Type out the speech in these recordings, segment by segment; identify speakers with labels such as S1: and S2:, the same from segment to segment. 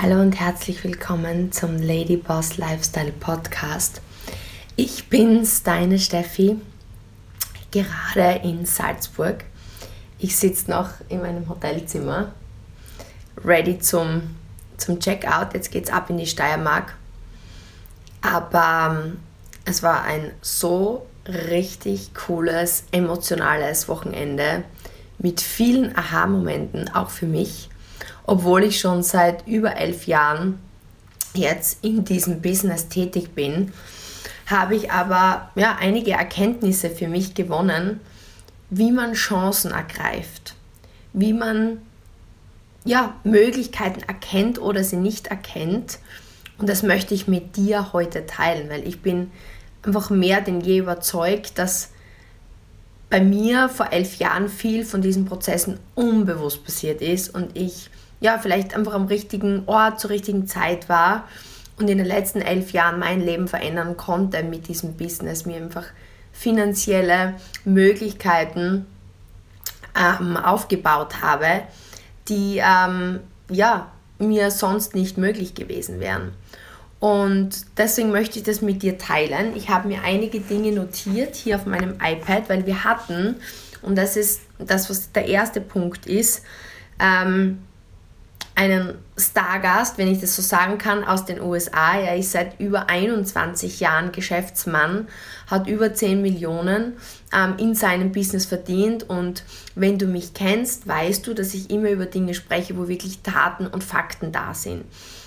S1: Hallo und herzlich willkommen zum Lady Boss Lifestyle Podcast. Ich bin's, deine Steffi, gerade in Salzburg. Ich sitze noch in meinem Hotelzimmer, ready zum, zum Checkout. Jetzt geht's ab in die Steiermark. Aber ähm, es war ein so richtig cooles, emotionales Wochenende mit vielen Aha-Momenten, auch für mich obwohl ich schon seit über elf Jahren jetzt in diesem Business tätig bin, habe ich aber ja, einige Erkenntnisse für mich gewonnen, wie man Chancen ergreift, wie man ja, Möglichkeiten erkennt oder sie nicht erkennt. Und das möchte ich mit dir heute teilen, weil ich bin einfach mehr denn je überzeugt, dass bei mir vor elf Jahren viel von diesen Prozessen unbewusst passiert ist und ich ja, vielleicht einfach am richtigen Ort zur richtigen Zeit war und in den letzten elf Jahren mein Leben verändern konnte mit diesem Business, mir einfach finanzielle Möglichkeiten ähm, aufgebaut habe, die ähm, ja, mir sonst nicht möglich gewesen wären. Und deswegen möchte ich das mit dir teilen. Ich habe mir einige Dinge notiert hier auf meinem iPad, weil wir hatten, und das ist das, was der erste Punkt ist, ähm, einen Stargast, wenn ich das so sagen kann, aus den USA. Er ist seit über 21 Jahren Geschäftsmann, hat über 10 Millionen ähm, in seinem Business verdient und wenn du mich kennst, weißt du, dass ich immer über Dinge spreche, wo wirklich Taten und Fakten da sind.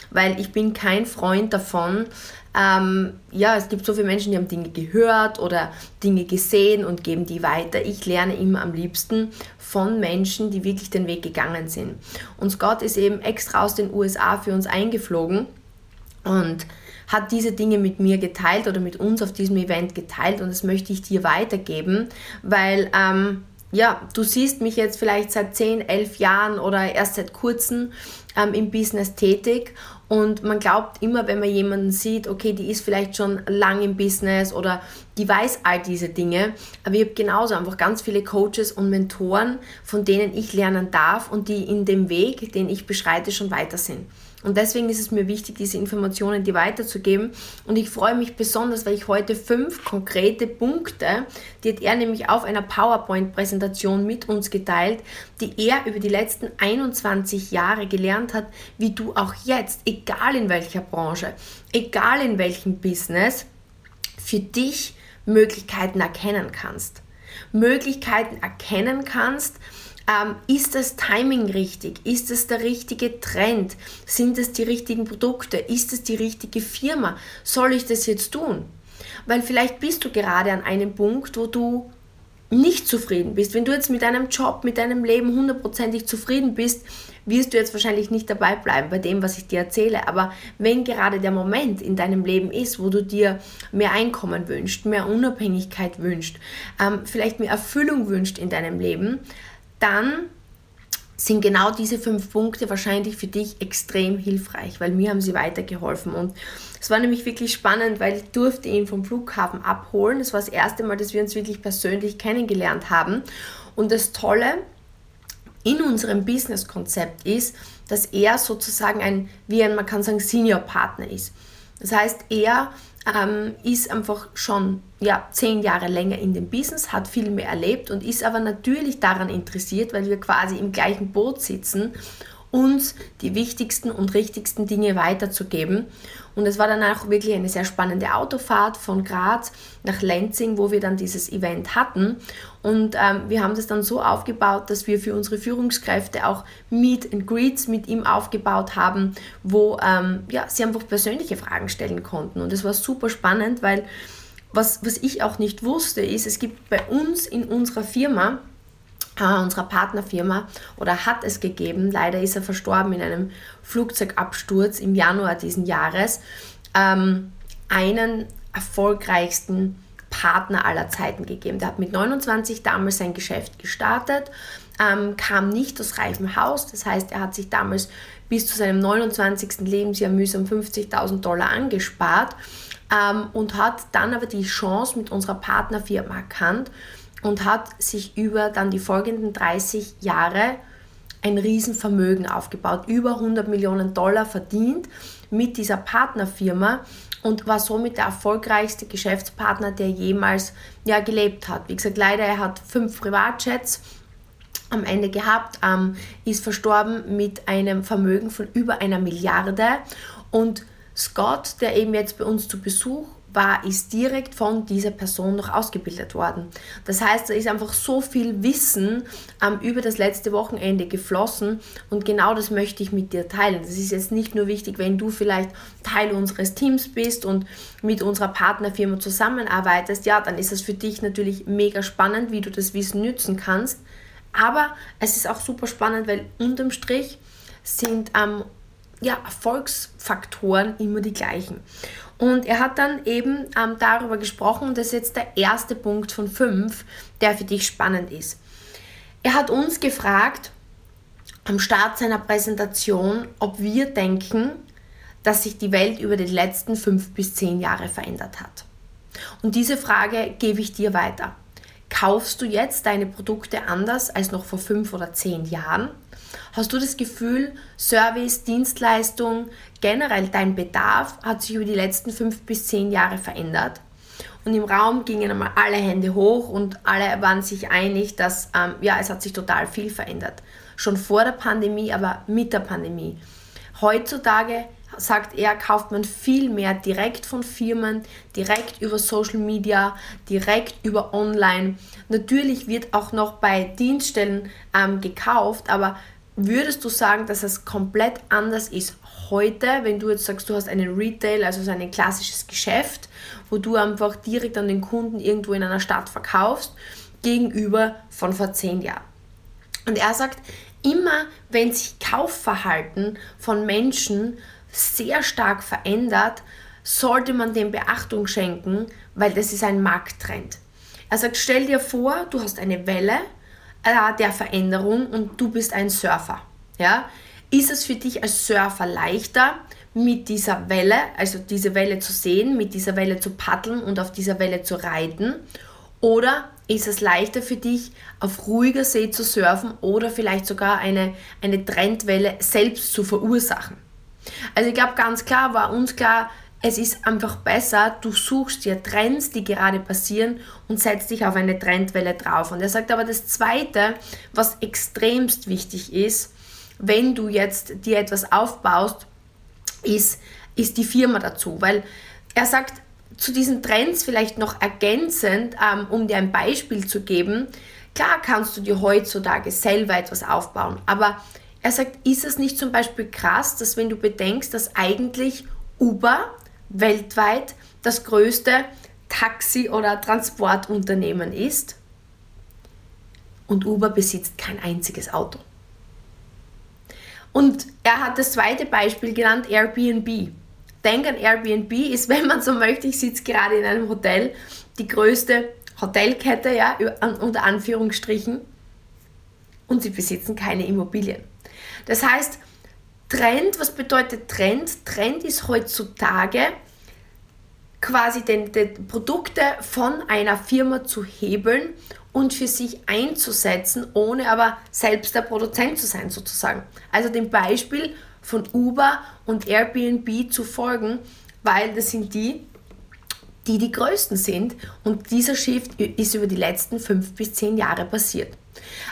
S1: Weil ich bin kein Freund davon, ähm, ja, es gibt so viele Menschen, die haben Dinge gehört oder Dinge gesehen und geben die weiter. Ich lerne immer am liebsten von Menschen, die wirklich den Weg gegangen sind. Und Scott ist eben extra aus den USA für uns eingeflogen und hat diese Dinge mit mir geteilt oder mit uns auf diesem Event geteilt und das möchte ich dir weitergeben, weil ähm, ja, du siehst mich jetzt vielleicht seit 10, 11 Jahren oder erst seit kurzem ähm, im Business tätig und man glaubt immer, wenn man jemanden sieht, okay, die ist vielleicht schon lang im Business oder die weiß all diese Dinge. Aber ich habe genauso einfach ganz viele Coaches und Mentoren, von denen ich lernen darf und die in dem Weg, den ich beschreite, schon weiter sind. Und deswegen ist es mir wichtig, diese Informationen dir weiterzugeben. Und ich freue mich besonders, weil ich heute fünf konkrete Punkte, die hat er nämlich auf einer PowerPoint-Präsentation mit uns geteilt, die er über die letzten 21 Jahre gelernt hat, wie du auch jetzt, egal in welcher Branche, egal in welchem Business, für dich Möglichkeiten erkennen kannst. Möglichkeiten erkennen kannst, ähm, ist das Timing richtig? Ist es der richtige Trend? Sind es die richtigen Produkte? Ist es die richtige Firma? Soll ich das jetzt tun? Weil vielleicht bist du gerade an einem Punkt, wo du nicht zufrieden bist. Wenn du jetzt mit deinem Job, mit deinem Leben hundertprozentig zufrieden bist, wirst du jetzt wahrscheinlich nicht dabei bleiben bei dem, was ich dir erzähle. Aber wenn gerade der Moment in deinem Leben ist, wo du dir mehr Einkommen wünschst, mehr Unabhängigkeit wünschst, ähm, vielleicht mehr Erfüllung wünscht in deinem Leben, dann sind genau diese fünf Punkte wahrscheinlich für dich extrem hilfreich, weil mir haben sie weitergeholfen. Und es war nämlich wirklich spannend, weil ich durfte ihn vom Flughafen abholen. Es war das erste Mal, dass wir uns wirklich persönlich kennengelernt haben. Und das Tolle in unserem Business-Konzept ist, dass er sozusagen ein, wie ein, man kann sagen, Senior-Partner ist. Das heißt, er ähm, ist einfach schon ja, zehn Jahre länger in dem Business, hat viel mehr erlebt und ist aber natürlich daran interessiert, weil wir quasi im gleichen Boot sitzen uns die wichtigsten und richtigsten Dinge weiterzugeben. Und es war dann auch wirklich eine sehr spannende Autofahrt von Graz nach Lenzing, wo wir dann dieses Event hatten. Und ähm, wir haben das dann so aufgebaut, dass wir für unsere Führungskräfte auch Meet and Greets mit ihm aufgebaut haben, wo ähm, ja, sie einfach persönliche Fragen stellen konnten. Und es war super spannend, weil was, was ich auch nicht wusste, ist, es gibt bei uns in unserer Firma unserer Partnerfirma oder hat es gegeben. Leider ist er verstorben in einem Flugzeugabsturz im Januar diesen Jahres. Ähm, einen erfolgreichsten Partner aller Zeiten gegeben. Der hat mit 29 damals sein Geschäft gestartet, ähm, kam nicht aus reifem Haus. Das heißt, er hat sich damals bis zu seinem 29. Lebensjahr mühsam 50.000 Dollar angespart ähm, und hat dann aber die Chance mit unserer Partnerfirma erkannt und hat sich über dann die folgenden 30 Jahre ein Riesenvermögen aufgebaut, über 100 Millionen Dollar verdient mit dieser Partnerfirma und war somit der erfolgreichste Geschäftspartner, der jemals ja, gelebt hat. Wie gesagt, leider, er hat fünf Privatjets am Ende gehabt, ähm, ist verstorben mit einem Vermögen von über einer Milliarde und Scott, der eben jetzt bei uns zu Besuch war, ist direkt von dieser Person noch ausgebildet worden. Das heißt, da ist einfach so viel Wissen ähm, über das letzte Wochenende geflossen und genau das möchte ich mit dir teilen. Das ist jetzt nicht nur wichtig, wenn du vielleicht Teil unseres Teams bist und mit unserer Partnerfirma zusammenarbeitest, ja, dann ist es für dich natürlich mega spannend, wie du das Wissen nützen kannst. Aber es ist auch super spannend, weil unterm Strich sind ähm, ja, Erfolgsfaktoren immer die gleichen. Und er hat dann eben ähm, darüber gesprochen, und das ist jetzt der erste Punkt von fünf, der für dich spannend ist. Er hat uns gefragt, am Start seiner Präsentation, ob wir denken, dass sich die Welt über die letzten fünf bis zehn Jahre verändert hat. Und diese Frage gebe ich dir weiter. Kaufst du jetzt deine Produkte anders als noch vor fünf oder zehn Jahren? Hast du das Gefühl, Service, Dienstleistung, generell dein Bedarf hat sich über die letzten fünf bis zehn Jahre verändert? Und im Raum gingen einmal alle Hände hoch und alle waren sich einig, dass ähm, ja, es hat sich total viel verändert. Schon vor der Pandemie, aber mit der Pandemie. Heutzutage sagt er, kauft man viel mehr direkt von Firmen, direkt über Social Media, direkt über Online. Natürlich wird auch noch bei Dienststellen ähm, gekauft, aber würdest du sagen, dass es komplett anders ist heute, wenn du jetzt sagst, du hast einen Retail, also so ein klassisches Geschäft, wo du einfach direkt an den Kunden irgendwo in einer Stadt verkaufst, gegenüber von vor zehn Jahren? Und er sagt, immer wenn sich Kaufverhalten von Menschen sehr stark verändert, sollte man dem Beachtung schenken, weil das ist ein Markttrend. Er sagt, stell dir vor, du hast eine Welle äh, der Veränderung und du bist ein Surfer. Ja? Ist es für dich als Surfer leichter, mit dieser Welle, also diese Welle zu sehen, mit dieser Welle zu paddeln und auf dieser Welle zu reiten? Oder ist es leichter für dich, auf ruhiger See zu surfen oder vielleicht sogar eine, eine Trendwelle selbst zu verursachen? Also ich glaube, ganz klar war uns klar, es ist einfach besser, du suchst dir Trends, die gerade passieren und setzt dich auf eine Trendwelle drauf. Und er sagt aber das Zweite, was extremst wichtig ist, wenn du jetzt dir etwas aufbaust, ist, ist die Firma dazu. Weil er sagt, zu diesen Trends vielleicht noch ergänzend, ähm, um dir ein Beispiel zu geben, klar kannst du dir heutzutage selber etwas aufbauen, aber er sagt, ist es nicht zum Beispiel krass, dass wenn du bedenkst, dass eigentlich Uber weltweit das größte Taxi- oder Transportunternehmen ist und Uber besitzt kein einziges Auto. Und er hat das zweite Beispiel genannt, Airbnb. Denk an Airbnb ist, wenn man so möchte, ich sitze gerade in einem Hotel, die größte Hotelkette, ja, unter Anführungsstrichen, und sie besitzen keine Immobilien. Das heißt, Trend, was bedeutet Trend? Trend ist heutzutage quasi den, den Produkte von einer Firma zu hebeln und für sich einzusetzen, ohne aber selbst der Produzent zu sein sozusagen. Also dem Beispiel von Uber und Airbnb zu folgen, weil das sind die, die die größten sind und dieser Shift ist über die letzten fünf bis zehn Jahre passiert.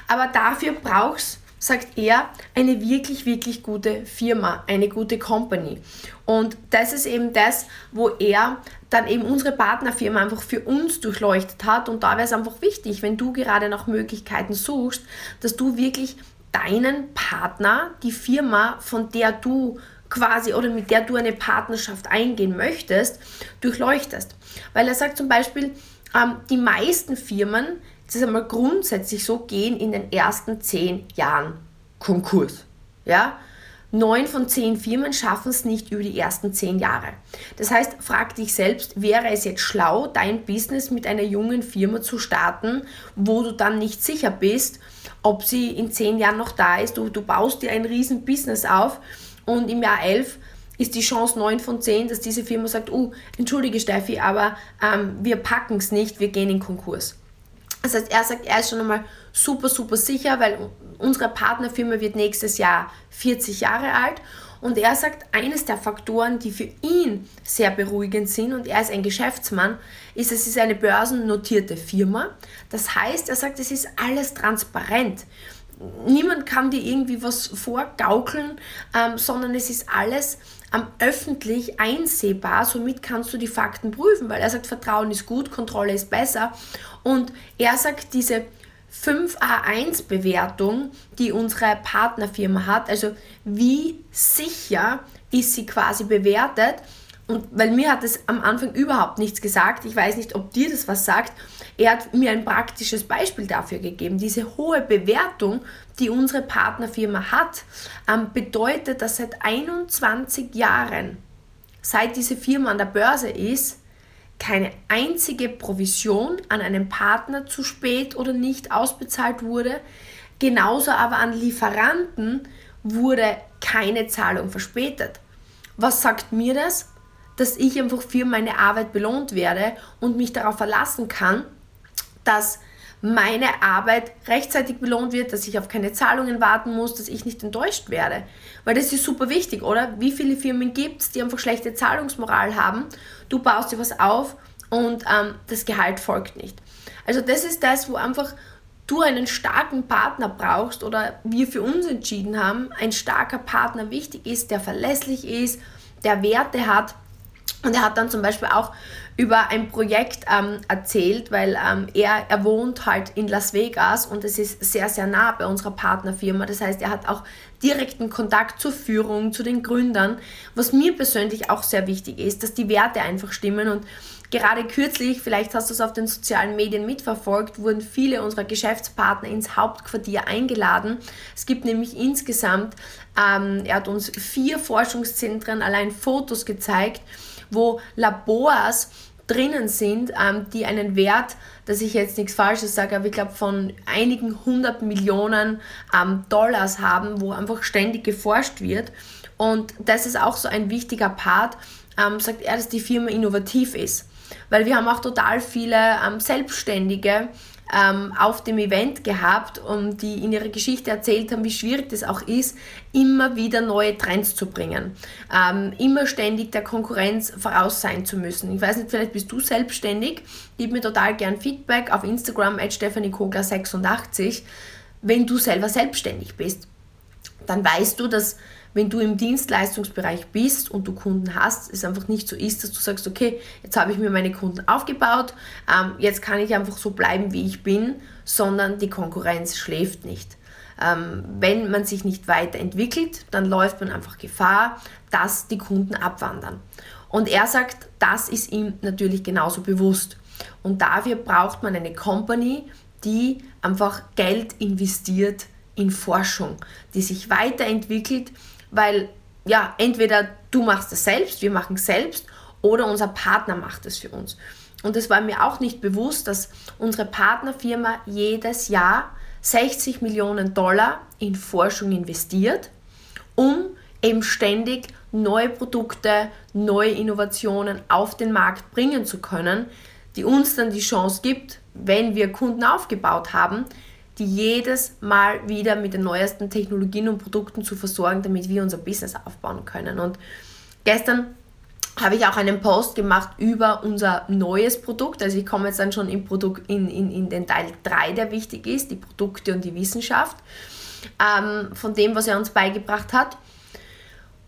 S1: Aber dafür brauchst sagt er, eine wirklich, wirklich gute Firma, eine gute Company. Und das ist eben das, wo er dann eben unsere Partnerfirma einfach für uns durchleuchtet hat. Und da wäre es einfach wichtig, wenn du gerade nach Möglichkeiten suchst, dass du wirklich deinen Partner, die Firma, von der du quasi oder mit der du eine Partnerschaft eingehen möchtest, durchleuchtest. Weil er sagt zum Beispiel, ähm, die meisten Firmen das ist einmal grundsätzlich so, gehen in den ersten zehn Jahren Konkurs. Ja? Neun von zehn Firmen schaffen es nicht über die ersten zehn Jahre. Das heißt, frag dich selbst, wäre es jetzt schlau, dein Business mit einer jungen Firma zu starten, wo du dann nicht sicher bist, ob sie in zehn Jahren noch da ist. Du, du baust dir ein riesen Business auf und im Jahr elf ist die Chance 9 von 10, dass diese Firma sagt, oh, entschuldige Steffi, aber ähm, wir packen es nicht, wir gehen in Konkurs. Das heißt, er sagt, er ist schon einmal super, super sicher, weil unsere Partnerfirma wird nächstes Jahr 40 Jahre alt. Und er sagt, eines der Faktoren, die für ihn sehr beruhigend sind, und er ist ein Geschäftsmann, ist, es ist eine börsennotierte Firma. Das heißt, er sagt, es ist alles transparent. Niemand kann dir irgendwie was vorgaukeln, ähm, sondern es ist alles ähm, öffentlich einsehbar. Somit kannst du die Fakten prüfen, weil er sagt, Vertrauen ist gut, Kontrolle ist besser. Und er sagt, diese 5A1-Bewertung, die unsere Partnerfirma hat, also wie sicher ist sie quasi bewertet. Und weil mir hat es am Anfang überhaupt nichts gesagt, ich weiß nicht, ob dir das was sagt, er hat mir ein praktisches Beispiel dafür gegeben. Diese hohe Bewertung, die unsere Partnerfirma hat, ähm, bedeutet, dass seit 21 Jahren, seit diese Firma an der Börse ist, keine einzige Provision an einen Partner zu spät oder nicht ausbezahlt wurde. Genauso aber an Lieferanten wurde keine Zahlung verspätet. Was sagt mir das? Dass ich einfach für meine Arbeit belohnt werde und mich darauf verlassen kann, dass meine Arbeit rechtzeitig belohnt wird, dass ich auf keine Zahlungen warten muss, dass ich nicht enttäuscht werde. Weil das ist super wichtig, oder? Wie viele Firmen gibt es, die einfach schlechte Zahlungsmoral haben? Du baust dir was auf und ähm, das Gehalt folgt nicht. Also das ist das, wo einfach du einen starken Partner brauchst oder wir für uns entschieden haben, ein starker Partner wichtig ist, der verlässlich ist, der Werte hat. Und er hat dann zum Beispiel auch über ein Projekt ähm, erzählt, weil ähm, er, er wohnt halt in Las Vegas und es ist sehr, sehr nah bei unserer Partnerfirma. Das heißt, er hat auch direkten Kontakt zur Führung, zu den Gründern, was mir persönlich auch sehr wichtig ist, dass die Werte einfach stimmen und Gerade kürzlich, vielleicht hast du es auf den sozialen Medien mitverfolgt, wurden viele unserer Geschäftspartner ins Hauptquartier eingeladen. Es gibt nämlich insgesamt, ähm, er hat uns vier Forschungszentren allein Fotos gezeigt, wo Labors drinnen sind, ähm, die einen Wert, dass ich jetzt nichts Falsches sage, aber ich glaube von einigen hundert Millionen ähm, Dollars haben, wo einfach ständig geforscht wird. Und das ist auch so ein wichtiger Part, ähm, sagt er, dass die Firma innovativ ist. Weil wir haben auch total viele Selbstständige, ähm, auf dem Event gehabt und die in ihrer Geschichte erzählt haben, wie schwierig das auch ist, immer wieder neue Trends zu bringen. Ähm, immer ständig der Konkurrenz voraus sein zu müssen. Ich weiß nicht, vielleicht bist du selbstständig. Gib mir total gern Feedback auf Instagram at stephaniekogler86, wenn du selber selbstständig bist. Dann weißt du, dass wenn du im Dienstleistungsbereich bist und du Kunden hast, es einfach nicht so ist, dass du sagst, okay, jetzt habe ich mir meine Kunden aufgebaut, ähm, jetzt kann ich einfach so bleiben, wie ich bin, sondern die Konkurrenz schläft nicht. Ähm, wenn man sich nicht weiterentwickelt, dann läuft man einfach Gefahr, dass die Kunden abwandern. Und er sagt, das ist ihm natürlich genauso bewusst. Und dafür braucht man eine Company, die einfach Geld investiert in Forschung, die sich weiterentwickelt, weil ja, entweder du machst es selbst, wir machen es selbst, oder unser Partner macht es für uns. Und es war mir auch nicht bewusst, dass unsere Partnerfirma jedes Jahr 60 Millionen Dollar in Forschung investiert, um eben ständig neue Produkte, neue Innovationen auf den Markt bringen zu können, die uns dann die Chance gibt, wenn wir Kunden aufgebaut haben, die jedes Mal wieder mit den neuesten Technologien und Produkten zu versorgen, damit wir unser Business aufbauen können. Und gestern habe ich auch einen Post gemacht über unser neues Produkt. Also ich komme jetzt dann schon im Produkt, in, in, in den Teil 3, der wichtig ist, die Produkte und die Wissenschaft, ähm, von dem, was er uns beigebracht hat.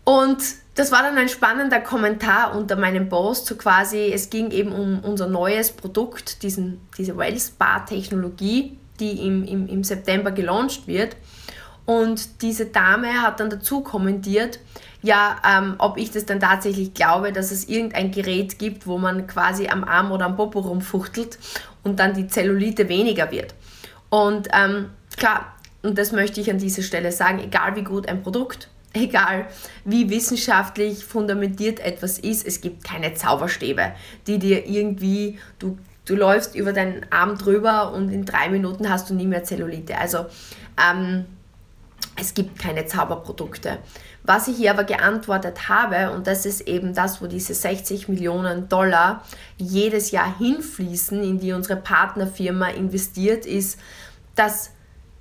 S1: Und das war dann ein spannender Kommentar unter meinem Post, so quasi, es ging eben um unser neues Produkt, diesen, diese Wellspa-Technologie, die im, im, im September gelauncht wird. Und diese Dame hat dann dazu kommentiert, ja, ähm, ob ich das dann tatsächlich glaube, dass es irgendein Gerät gibt, wo man quasi am Arm oder am Popo rumfuchtelt und dann die Zellulite weniger wird. Und ähm, klar, und das möchte ich an dieser Stelle sagen, egal wie gut ein Produkt, egal wie wissenschaftlich fundamentiert etwas ist, es gibt keine Zauberstäbe, die dir irgendwie, du du läufst über deinen Arm drüber und in drei Minuten hast du nie mehr Zellulite. Also ähm, es gibt keine Zauberprodukte. Was ich hier aber geantwortet habe, und das ist eben das, wo diese 60 Millionen Dollar jedes Jahr hinfließen, in die unsere Partnerfirma investiert, ist, dass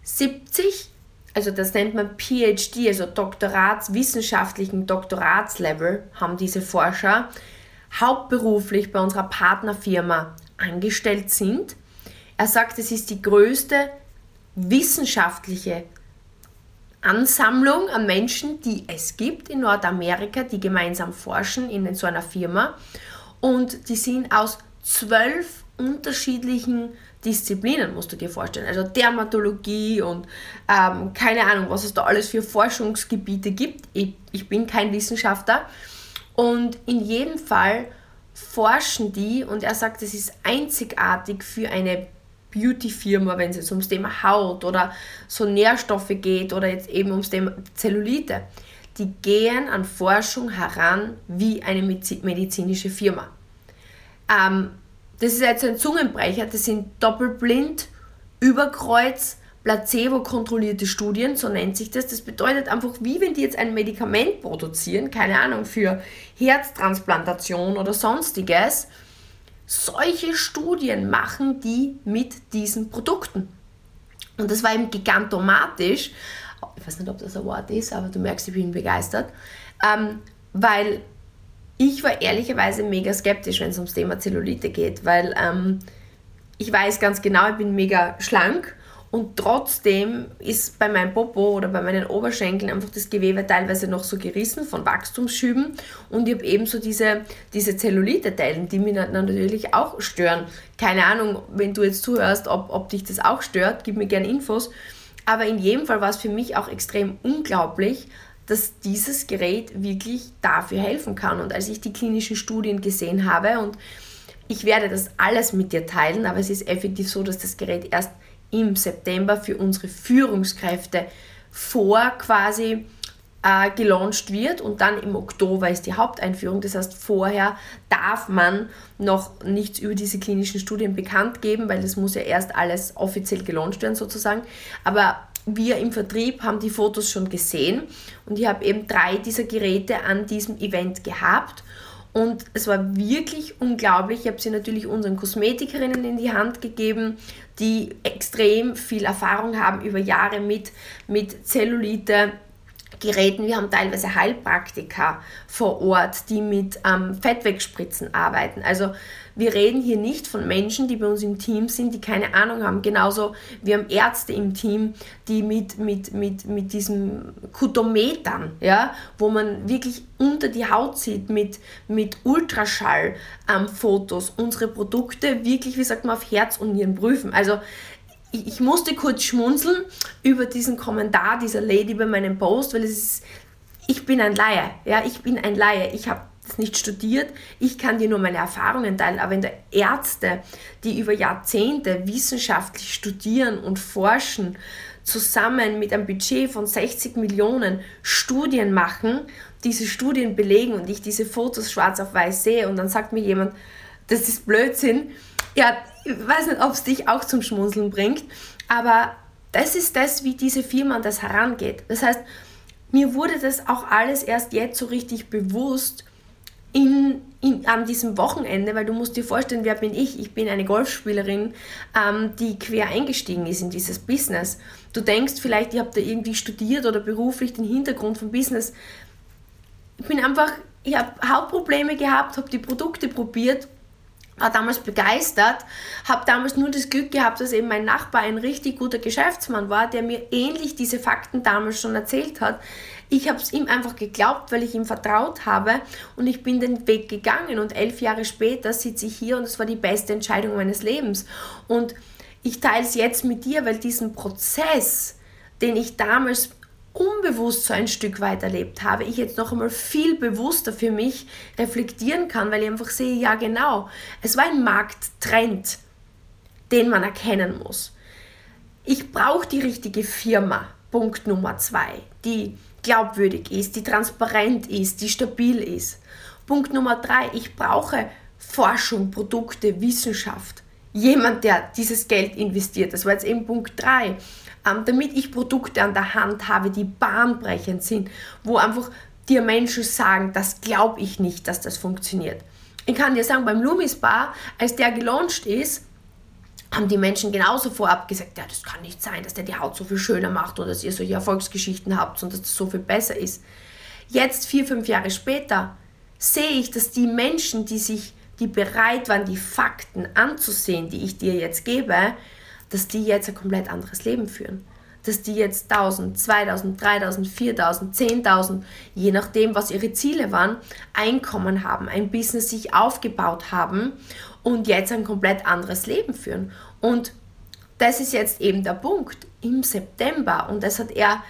S1: 70, also das nennt man PhD, also Doktorats, wissenschaftlichen Doktoratslevel, haben diese Forscher, hauptberuflich bei unserer Partnerfirma angestellt sind. Er sagt, es ist die größte wissenschaftliche Ansammlung an Menschen, die es gibt in Nordamerika, die gemeinsam forschen in so einer Firma. Und die sind aus zwölf unterschiedlichen Disziplinen, musst du dir vorstellen. Also Dermatologie und ähm, keine Ahnung, was es da alles für Forschungsgebiete gibt. Ich, ich bin kein Wissenschaftler. Und in jedem Fall forschen die, und er sagt, es ist einzigartig für eine Beauty-Firma, wenn es jetzt ums Thema Haut oder so Nährstoffe geht oder jetzt eben ums Thema Zellulite. Die gehen an Forschung heran wie eine medizinische Firma. Ähm, das ist jetzt ein Zungenbrecher, das sind doppelblind, überkreuz, placebo-kontrollierte Studien, so nennt sich das. Das bedeutet einfach, wie wenn die jetzt ein Medikament produzieren, keine Ahnung, für Herztransplantation oder sonstiges, solche Studien machen die mit diesen Produkten. Und das war eben gigantomatisch. Ich weiß nicht, ob das ein Wort ist, aber du merkst, ich bin begeistert. Ähm, weil ich war ehrlicherweise mega skeptisch, wenn es ums Thema Zellulite geht, weil ähm, ich weiß ganz genau, ich bin mega schlank und trotzdem ist bei meinem Popo oder bei meinen Oberschenkeln einfach das Gewebe teilweise noch so gerissen von Wachstumsschüben und ich habe ebenso diese, diese Zellulite-Teilen, die mich natürlich auch stören. Keine Ahnung, wenn du jetzt zuhörst, ob, ob dich das auch stört, gib mir gerne Infos. Aber in jedem Fall war es für mich auch extrem unglaublich, dass dieses Gerät wirklich dafür helfen kann. Und als ich die klinischen Studien gesehen habe und ich werde das alles mit dir teilen, aber es ist effektiv so, dass das Gerät erst im September für unsere Führungskräfte vor quasi äh, gelauncht wird und dann im Oktober ist die Haupteinführung. Das heißt, vorher darf man noch nichts über diese klinischen Studien bekannt geben, weil das muss ja erst alles offiziell gelauncht werden sozusagen. Aber wir im Vertrieb haben die Fotos schon gesehen und ich habe eben drei dieser Geräte an diesem Event gehabt und es war wirklich unglaublich. Ich habe sie natürlich unseren Kosmetikerinnen in die Hand gegeben, die extrem viel Erfahrung haben über Jahre mit, mit Zellulite, Geräten. Wir haben teilweise Heilpraktiker vor Ort, die mit ähm, Fettwegspritzen arbeiten. Also wir reden hier nicht von Menschen, die bei uns im Team sind, die keine Ahnung haben. Genauso, wir haben Ärzte im Team, die mit, mit, mit, mit diesem Kutometern, ja, wo man wirklich unter die Haut sieht, mit, mit Ultraschall-Fotos, ähm, unsere Produkte wirklich, wie sagt man, auf Herz und Nieren prüfen. Also ich, ich musste kurz schmunzeln über diesen Kommentar dieser Lady bei meinem Post, weil es ist, ich bin ein Laie, ja, ich bin ein Laie. Ich habe das nicht studiert, ich kann dir nur meine Erfahrungen teilen, aber wenn da Ärzte, die über Jahrzehnte wissenschaftlich studieren und forschen, zusammen mit einem Budget von 60 Millionen Studien machen, diese Studien belegen und ich diese Fotos schwarz auf weiß sehe und dann sagt mir jemand, das ist Blödsinn, ja, ich weiß nicht, ob es dich auch zum Schmunzeln bringt, aber das ist das, wie diese Firma an das herangeht. Das heißt, mir wurde das auch alles erst jetzt so richtig bewusst, in, in, an diesem Wochenende, weil du musst dir vorstellen, wer bin ich? Ich bin eine Golfspielerin, ähm, die quer eingestiegen ist in dieses Business. Du denkst vielleicht, ich habe da irgendwie studiert oder beruflich den Hintergrund vom Business. Ich bin einfach, ich habe Hautprobleme gehabt, habe die Produkte probiert, war damals begeistert, habe damals nur das Glück gehabt, dass eben mein Nachbar ein richtig guter Geschäftsmann war, der mir ähnlich diese Fakten damals schon erzählt hat. Ich habe es ihm einfach geglaubt, weil ich ihm vertraut habe und ich bin den Weg gegangen und elf Jahre später sitze ich hier und es war die beste Entscheidung meines Lebens. Und ich teile es jetzt mit dir, weil diesen Prozess, den ich damals unbewusst so ein Stück weit erlebt habe, ich jetzt noch einmal viel bewusster für mich reflektieren kann, weil ich einfach sehe, ja genau, es war ein Markttrend, den man erkennen muss. Ich brauche die richtige Firma, Punkt Nummer zwei, die glaubwürdig ist, die transparent ist, die stabil ist. Punkt Nummer drei, ich brauche Forschung, Produkte, Wissenschaft. Jemand, der dieses Geld investiert. Das war jetzt eben Punkt drei. Ähm, damit ich Produkte an der Hand habe, die bahnbrechend sind, wo einfach dir Menschen sagen, das glaube ich nicht, dass das funktioniert. Ich kann dir sagen, beim Lumis Bar, als der gelauncht ist, haben die Menschen genauso vorab gesagt, ja, das kann nicht sein, dass der die Haut so viel schöner macht oder dass ihr solche Erfolgsgeschichten habt und dass das so viel besser ist. Jetzt, vier, fünf Jahre später, sehe ich, dass die Menschen, die sich, die bereit waren, die Fakten anzusehen, die ich dir jetzt gebe, dass die jetzt ein komplett anderes Leben führen. Dass die jetzt 1000, 2000, 3000, 4000, 10.000, je nachdem, was ihre Ziele waren, Einkommen haben, ein Business sich aufgebaut haben und jetzt ein komplett anderes Leben führen. Und das ist jetzt eben der Punkt im September und das hat er,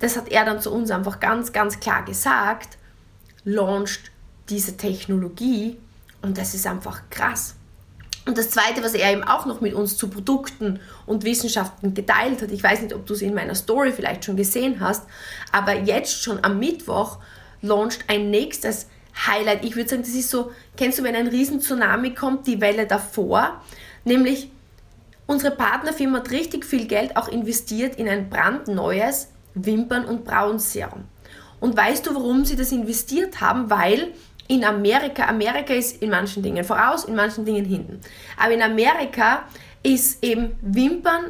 S1: das hat er dann zu uns einfach ganz, ganz klar gesagt, launcht diese Technologie und das ist einfach krass. Und das Zweite, was er eben auch noch mit uns zu Produkten und Wissenschaften geteilt hat, ich weiß nicht, ob du es in meiner Story vielleicht schon gesehen hast, aber jetzt schon am Mittwoch launcht ein nächstes Highlight. Ich würde sagen, das ist so, kennst du, wenn ein riesen Tsunami kommt, die Welle davor, nämlich unsere Partnerfirma hat richtig viel Geld auch investiert in ein brandneues Wimpern- und Brauenserum. Und weißt du, warum sie das investiert haben? Weil in Amerika, Amerika ist in manchen Dingen voraus, in manchen Dingen hinten. Aber in Amerika ist eben Wimpern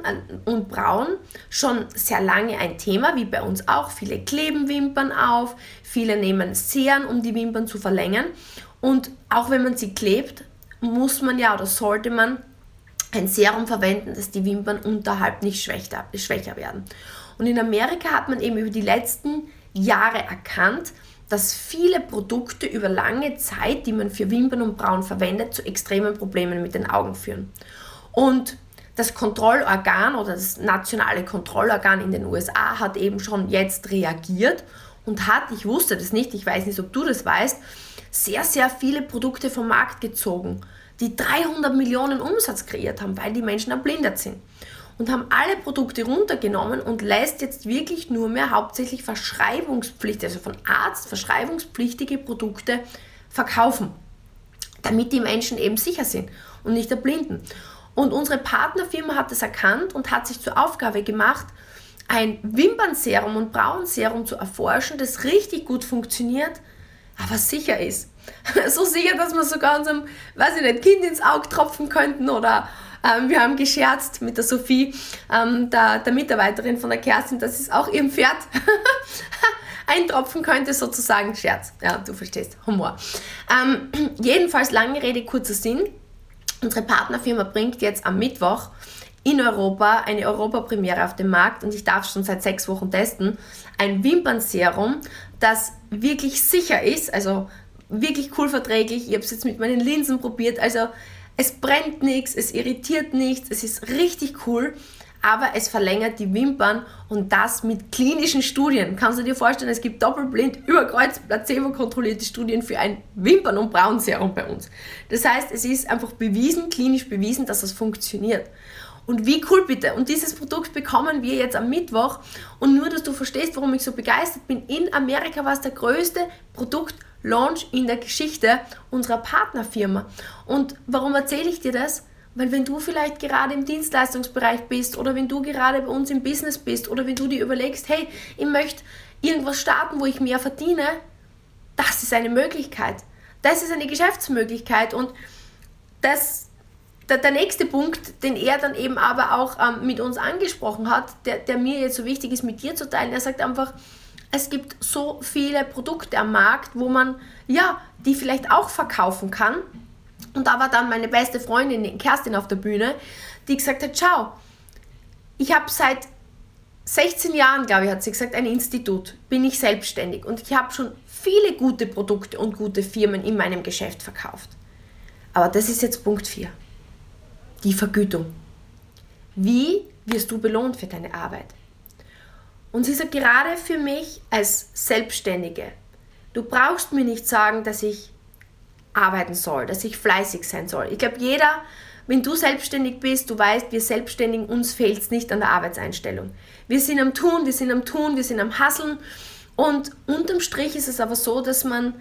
S1: und Brauen schon sehr lange ein Thema, wie bei uns auch. Viele kleben Wimpern auf, viele nehmen Serien, um die Wimpern zu verlängern. Und auch wenn man sie klebt, muss man ja oder sollte man ein Serum verwenden, dass die Wimpern unterhalb nicht schwächer werden. Und in Amerika hat man eben über die letzten Jahre erkannt, dass viele Produkte über lange Zeit, die man für Wimpern und Brauen verwendet, zu extremen Problemen mit den Augen führen. Und das Kontrollorgan oder das nationale Kontrollorgan in den USA hat eben schon jetzt reagiert und hat, ich wusste das nicht, ich weiß nicht, ob du das weißt, sehr, sehr viele Produkte vom Markt gezogen, die 300 Millionen Umsatz kreiert haben, weil die Menschen erblindert sind. Und haben alle Produkte runtergenommen und lässt jetzt wirklich nur mehr hauptsächlich verschreibungspflichtige, also von Arzt verschreibungspflichtige Produkte verkaufen, damit die Menschen eben sicher sind und nicht erblinden. Und unsere Partnerfirma hat das erkannt und hat sich zur Aufgabe gemacht, ein Wimpernserum und Brauenserum zu erforschen, das richtig gut funktioniert, aber sicher ist. so sicher, dass wir sogar unserem, weiß ich nicht, Kind ins Auge tropfen könnten oder ähm, wir haben gescherzt mit der Sophie, ähm, der, der Mitarbeiterin von der Kerstin, dass es auch ihrem Pferd eintropfen könnte, sozusagen Scherz. Ja, du verstehst, Humor. Ähm, jedenfalls, lange Rede, kurzer Sinn. Unsere Partnerfirma bringt jetzt am Mittwoch in Europa eine Europapremiere auf den Markt und ich darf schon seit sechs Wochen testen. Ein Wimpernserum, das wirklich sicher ist, also wirklich cool verträglich. Ich habe es jetzt mit meinen Linsen probiert. Also es brennt nichts, es irritiert nichts, es ist richtig cool aber es verlängert die Wimpern und das mit klinischen Studien. Kannst du dir vorstellen, es gibt doppelblind, überkreuz, placebo-kontrollierte Studien für ein Wimpern- und Braunserum bei uns. Das heißt, es ist einfach bewiesen, klinisch bewiesen, dass das funktioniert. Und wie cool bitte. Und dieses Produkt bekommen wir jetzt am Mittwoch. Und nur, dass du verstehst, warum ich so begeistert bin. In Amerika war es der größte Produktlaunch in der Geschichte unserer Partnerfirma. Und warum erzähle ich dir das? Weil wenn du vielleicht gerade im Dienstleistungsbereich bist oder wenn du gerade bei uns im Business bist oder wenn du dir überlegst, hey, ich möchte irgendwas starten, wo ich mehr verdiene, das ist eine Möglichkeit. Das ist eine Geschäftsmöglichkeit und das, der, der nächste Punkt, den er dann eben aber auch ähm, mit uns angesprochen hat, der, der mir jetzt so wichtig ist, mit dir zu teilen, er sagt einfach, es gibt so viele Produkte am Markt, wo man, ja, die vielleicht auch verkaufen kann, und da war dann meine beste Freundin Kerstin auf der Bühne, die gesagt hat, schau, ich habe seit 16 Jahren, glaube ich, hat sie gesagt, ein Institut, bin ich selbstständig und ich habe schon viele gute Produkte und gute Firmen in meinem Geschäft verkauft. Aber das ist jetzt Punkt 4. Die Vergütung. Wie wirst du belohnt für deine Arbeit? Und sie sagt gerade für mich als Selbstständige, du brauchst mir nicht sagen, dass ich arbeiten soll, dass ich fleißig sein soll. Ich glaube, jeder, wenn du selbstständig bist, du weißt, wir Selbstständigen, uns fehlt es nicht an der Arbeitseinstellung. Wir sind am Tun, wir sind am Tun, wir sind am Hasseln und unterm Strich ist es aber so, dass man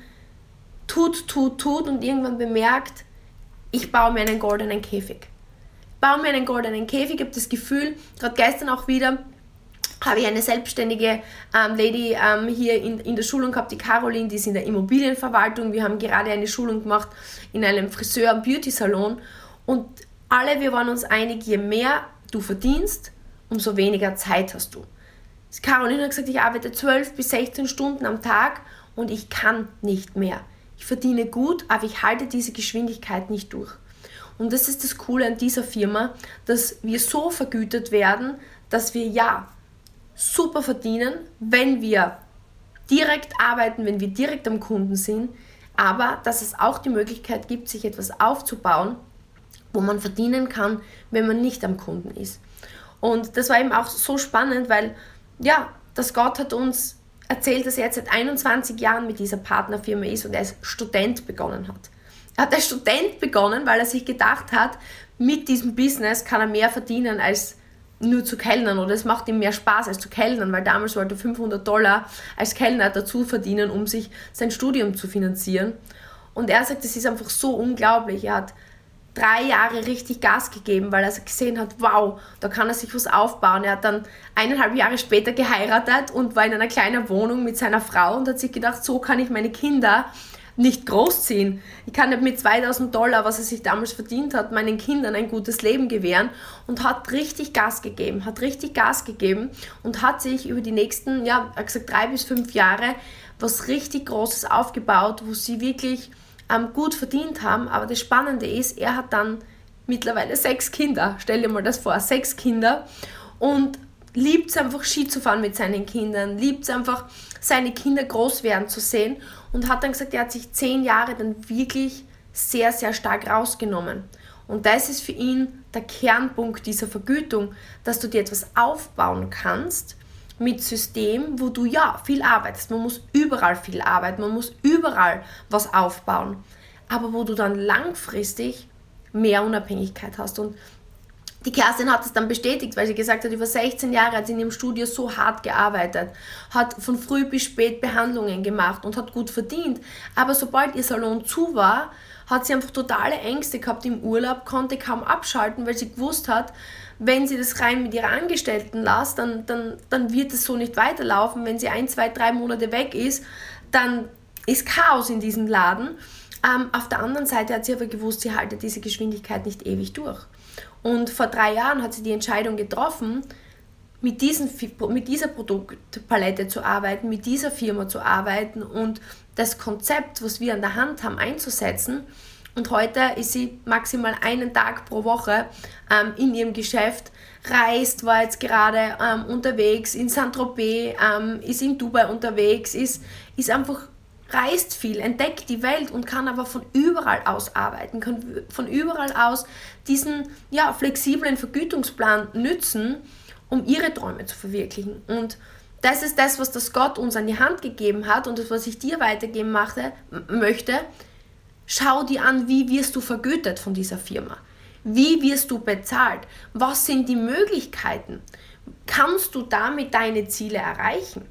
S1: tut, tut, tut und irgendwann bemerkt, ich baue mir einen goldenen Käfig. Baue mir einen goldenen Käfig, habe das Gefühl, gerade gestern auch wieder, habe ich eine selbstständige ähm, Lady ähm, hier in, in der Schulung gehabt, die Caroline, die ist in der Immobilienverwaltung. Wir haben gerade eine Schulung gemacht in einem Friseur- und Beauty-Salon. Und alle, wir waren uns einig, je mehr du verdienst, umso weniger Zeit hast du. Caroline hat gesagt, ich arbeite 12 bis 16 Stunden am Tag und ich kann nicht mehr. Ich verdiene gut, aber ich halte diese Geschwindigkeit nicht durch. Und das ist das Coole an dieser Firma, dass wir so vergütet werden, dass wir ja super verdienen, wenn wir direkt arbeiten, wenn wir direkt am Kunden sind, aber dass es auch die Möglichkeit gibt, sich etwas aufzubauen, wo man verdienen kann, wenn man nicht am Kunden ist. Und das war eben auch so spannend, weil ja, dass Gott hat uns erzählt, dass er jetzt seit 21 Jahren mit dieser Partnerfirma ist und er als Student begonnen hat. Hat als Student begonnen, weil er sich gedacht hat, mit diesem Business kann er mehr verdienen als nur zu kellnern oder es macht ihm mehr Spaß als zu kellnern, weil damals wollte er 500 Dollar als Kellner dazu verdienen, um sich sein Studium zu finanzieren. Und er sagt, es ist einfach so unglaublich. Er hat drei Jahre richtig Gas gegeben, weil er gesehen hat, wow, da kann er sich was aufbauen. Er hat dann eineinhalb Jahre später geheiratet und war in einer kleinen Wohnung mit seiner Frau und hat sich gedacht, so kann ich meine Kinder nicht großziehen. Ich kann nicht mit 2000 Dollar, was er sich damals verdient hat, meinen Kindern ein gutes Leben gewähren und hat richtig Gas gegeben, hat richtig Gas gegeben und hat sich über die nächsten, ja, gesagt, drei bis fünf Jahre was richtig Großes aufgebaut, wo sie wirklich ähm, gut verdient haben. Aber das Spannende ist, er hat dann mittlerweile sechs Kinder. Stell dir mal das vor, sechs Kinder und liebt es einfach Ski zu fahren mit seinen Kindern, liebt es einfach seine Kinder groß werden zu sehen und hat dann gesagt, er hat sich zehn Jahre dann wirklich sehr, sehr stark rausgenommen. Und das ist für ihn der Kernpunkt dieser Vergütung, dass du dir etwas aufbauen kannst mit System, wo du ja viel arbeitest. Man muss überall viel arbeiten, man muss überall was aufbauen, aber wo du dann langfristig mehr Unabhängigkeit hast. Und die Kerstin hat es dann bestätigt, weil sie gesagt hat, über 16 Jahre hat sie in ihrem Studio so hart gearbeitet, hat von früh bis spät Behandlungen gemacht und hat gut verdient. Aber sobald ihr Salon zu war, hat sie einfach totale Ängste gehabt im Urlaub, konnte kaum abschalten, weil sie gewusst hat, wenn sie das rein mit ihrer Angestellten lässt, dann, dann, dann wird es so nicht weiterlaufen. Wenn sie ein, zwei, drei Monate weg ist, dann ist Chaos in diesem Laden. Ähm, auf der anderen Seite hat sie aber gewusst, sie haltet diese Geschwindigkeit nicht ewig durch. Und vor drei Jahren hat sie die Entscheidung getroffen, mit, diesen, mit dieser Produktpalette zu arbeiten, mit dieser Firma zu arbeiten und das Konzept, was wir an der Hand haben, einzusetzen. Und heute ist sie maximal einen Tag pro Woche ähm, in ihrem Geschäft, reist, war jetzt gerade ähm, unterwegs in Saint-Tropez, ähm, ist in Dubai unterwegs, ist, ist einfach reist viel, entdeckt die Welt und kann aber von überall aus arbeiten, kann von überall aus diesen ja, flexiblen Vergütungsplan nützen, um ihre Träume zu verwirklichen. Und das ist das, was das Gott uns an die Hand gegeben hat und das, was ich dir weitergeben machte, möchte. Schau dir an, wie wirst du vergütet von dieser Firma? Wie wirst du bezahlt? Was sind die Möglichkeiten? Kannst du damit deine Ziele erreichen?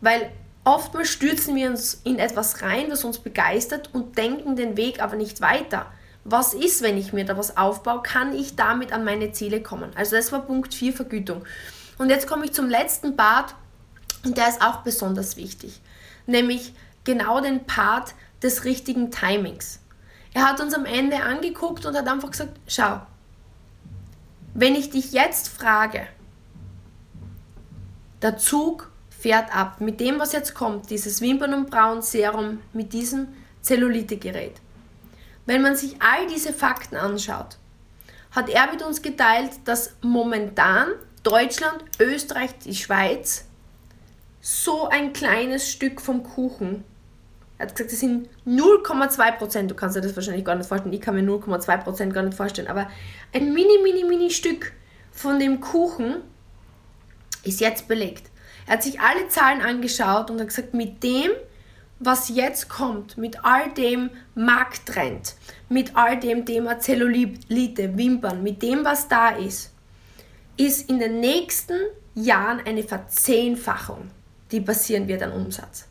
S1: Weil Oftmals stürzen wir uns in etwas rein, das uns begeistert und denken den Weg aber nicht weiter. Was ist, wenn ich mir da was aufbaue? Kann ich damit an meine Ziele kommen? Also das war Punkt 4 Vergütung. Und jetzt komme ich zum letzten Part und der ist auch besonders wichtig, nämlich genau den Part des richtigen Timings. Er hat uns am Ende angeguckt und hat einfach gesagt, schau, wenn ich dich jetzt frage, der Zug fährt ab. Mit dem, was jetzt kommt, dieses Wimpern- und Brauen-Serum mit diesem Zellulite-Gerät. Wenn man sich all diese Fakten anschaut, hat er mit uns geteilt, dass momentan Deutschland, Österreich, die Schweiz so ein kleines Stück vom Kuchen. Er hat gesagt, das sind 0,2 Prozent. Du kannst dir das wahrscheinlich gar nicht vorstellen. Ich kann mir 0,2 Prozent gar nicht vorstellen. Aber ein mini, mini, mini Stück von dem Kuchen ist jetzt belegt. Er hat sich alle Zahlen angeschaut und hat gesagt, mit dem, was jetzt kommt, mit all dem Markttrend, mit all dem Thema Zellulite, Wimpern, mit dem, was da ist, ist in den nächsten Jahren eine Verzehnfachung, die passieren wird an Umsatz.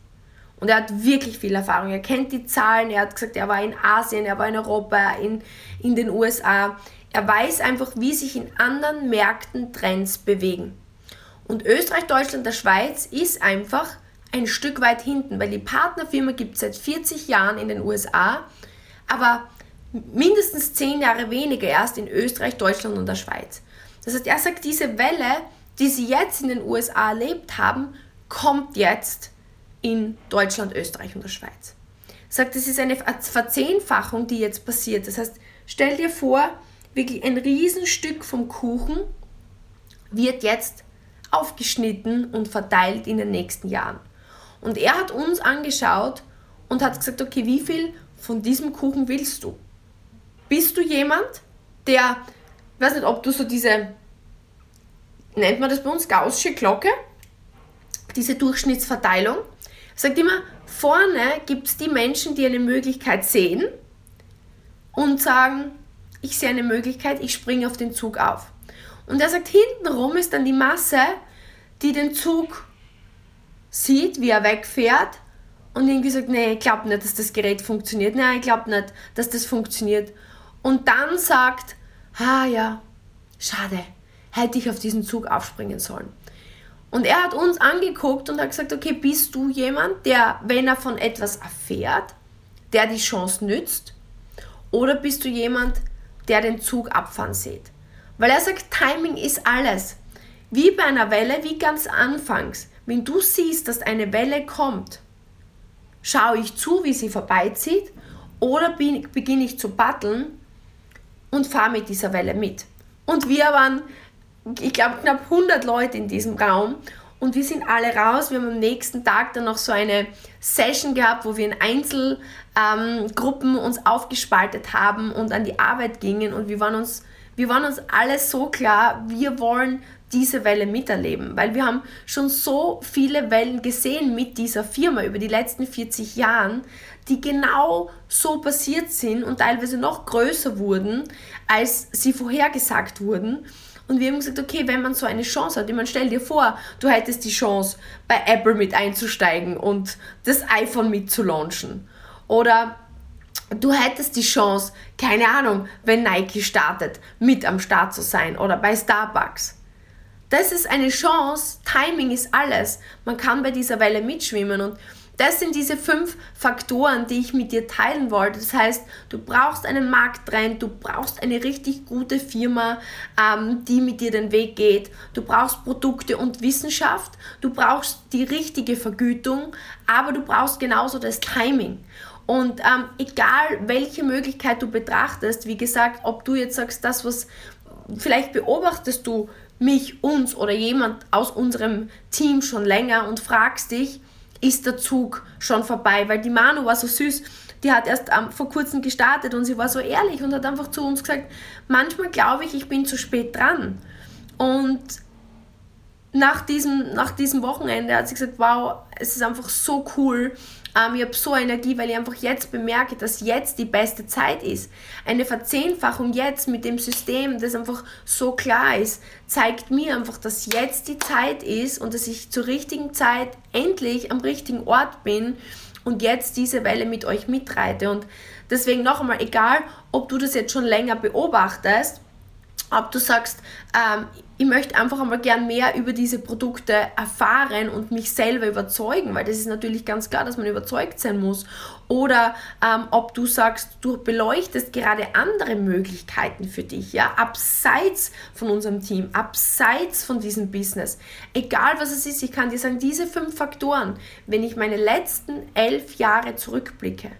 S1: Und er hat wirklich viel Erfahrung. Er kennt die Zahlen. Er hat gesagt, er war in Asien, er war in Europa, in, in den USA. Er weiß einfach, wie sich in anderen Märkten Trends bewegen. Und Österreich, Deutschland, der Schweiz ist einfach ein Stück weit hinten, weil die Partnerfirma gibt es seit 40 Jahren in den USA, aber mindestens 10 Jahre weniger erst in Österreich, Deutschland und der Schweiz. Das heißt, er sagt, diese Welle, die sie jetzt in den USA erlebt haben, kommt jetzt in Deutschland, Österreich und der Schweiz. Er sagt, das ist eine Verzehnfachung, die jetzt passiert. Das heißt, stell dir vor, wirklich ein Riesenstück vom Kuchen wird jetzt aufgeschnitten und verteilt in den nächsten Jahren. Und er hat uns angeschaut und hat gesagt, okay, wie viel von diesem Kuchen willst du? Bist du jemand, der, ich weiß nicht, ob du so diese, nennt man das bei uns, Gaußsche Glocke, diese Durchschnittsverteilung, sagt immer, vorne gibt es die Menschen, die eine Möglichkeit sehen und sagen, ich sehe eine Möglichkeit, ich springe auf den Zug auf. Und er sagt, hintenrum ist dann die Masse, die den Zug sieht, wie er wegfährt und irgendwie sagt, nee, ich glaube nicht, dass das Gerät funktioniert. Nein, ich glaube nicht, dass das funktioniert. Und dann sagt, ah ja, schade, hätte ich auf diesen Zug aufspringen sollen. Und er hat uns angeguckt und hat gesagt, okay, bist du jemand, der, wenn er von etwas erfährt, der die Chance nützt? Oder bist du jemand, der den Zug abfahren sieht? Weil er sagt, Timing ist alles. Wie bei einer Welle, wie ganz anfangs. Wenn du siehst, dass eine Welle kommt, schaue ich zu, wie sie vorbeizieht oder beginne ich zu batteln und fahre mit dieser Welle mit. Und wir waren, ich glaube, knapp 100 Leute in diesem Raum und wir sind alle raus. Wir haben am nächsten Tag dann noch so eine Session gehabt, wo wir in Einzelgruppen ähm, uns aufgespaltet haben und an die Arbeit gingen und wir waren uns wir waren uns alle so klar, wir wollen diese Welle miterleben, weil wir haben schon so viele Wellen gesehen mit dieser Firma über die letzten 40 Jahren, die genau so passiert sind und teilweise noch größer wurden, als sie vorhergesagt wurden. Und wir haben gesagt, okay, wenn man so eine Chance hat, ich meine, stell dir vor, du hättest die Chance, bei Apple mit einzusteigen und das iPhone mitzulaunchen. Oder du hättest die Chance, keine Ahnung, wenn Nike startet, mit am Start zu sein oder bei Starbucks das ist eine Chance. Timing ist alles. Man kann bei dieser Welle mitschwimmen und das sind diese fünf Faktoren, die ich mit dir teilen wollte. Das heißt, du brauchst einen Markttrend, du brauchst eine richtig gute Firma, ähm, die mit dir den Weg geht. Du brauchst Produkte und Wissenschaft, du brauchst die richtige Vergütung, aber du brauchst genauso das Timing. Und ähm, egal welche Möglichkeit du betrachtest, wie gesagt, ob du jetzt sagst, das, was vielleicht beobachtest du mich, uns oder jemand aus unserem Team schon länger und fragst dich, ist der Zug schon vorbei? Weil die Manu war so süß, die hat erst ähm, vor kurzem gestartet und sie war so ehrlich und hat einfach zu uns gesagt, manchmal glaube ich, ich bin zu spät dran. Und nach diesem, nach diesem Wochenende hat sie gesagt, wow, es ist einfach so cool, ähm, ich habe so Energie, weil ich einfach jetzt bemerke, dass jetzt die beste Zeit ist. Eine Verzehnfachung jetzt mit dem System, das einfach so klar ist, zeigt mir einfach, dass jetzt die Zeit ist und dass ich zur richtigen Zeit endlich am richtigen Ort bin und jetzt diese Welle mit euch mitreite. Und deswegen noch einmal, egal ob du das jetzt schon länger beobachtest, ob du sagst, ähm, ich möchte einfach einmal gern mehr über diese Produkte erfahren und mich selber überzeugen, weil das ist natürlich ganz klar, dass man überzeugt sein muss. Oder ähm, ob du sagst, du beleuchtest gerade andere Möglichkeiten für dich, ja, abseits von unserem Team, abseits von diesem Business. Egal was es ist, ich kann dir sagen, diese fünf Faktoren, wenn ich meine letzten elf Jahre zurückblicke,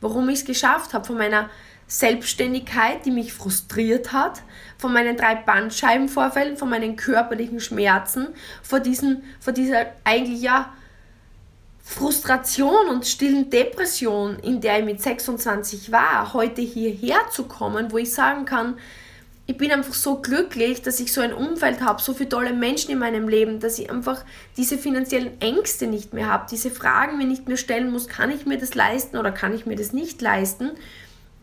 S1: warum ich es geschafft habe, von meiner Selbstständigkeit, die mich frustriert hat, von meinen drei Bandscheibenvorfällen, von meinen körperlichen Schmerzen, vor, diesen, vor dieser eigentlich ja Frustration und stillen Depression, in der ich mit 26 war, heute hierher zu kommen, wo ich sagen kann, ich bin einfach so glücklich, dass ich so ein Umfeld habe, so viele tolle Menschen in meinem Leben, dass ich einfach diese finanziellen Ängste nicht mehr habe, diese Fragen mir nicht mehr stellen muss, kann ich mir das leisten oder kann ich mir das nicht leisten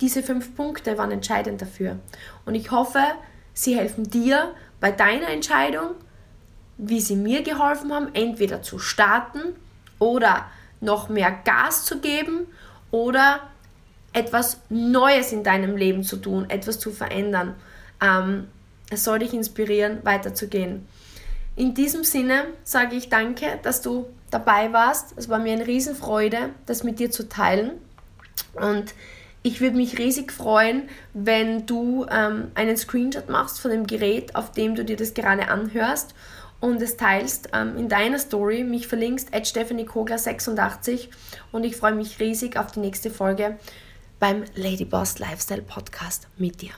S1: diese fünf Punkte waren entscheidend dafür. Und ich hoffe, sie helfen dir bei deiner Entscheidung, wie sie mir geholfen haben, entweder zu starten oder noch mehr Gas zu geben oder etwas Neues in deinem Leben zu tun, etwas zu verändern. Ähm, es soll dich inspirieren, weiterzugehen. In diesem Sinne sage ich danke, dass du dabei warst. Es war mir eine Riesenfreude, das mit dir zu teilen. Und ich würde mich riesig freuen, wenn du ähm, einen Screenshot machst von dem Gerät, auf dem du dir das gerade anhörst und es teilst ähm, in deiner Story, mich verlinkst, at stephaniekogler86 und ich freue mich riesig auf die nächste Folge beim Ladyboss Lifestyle Podcast mit dir.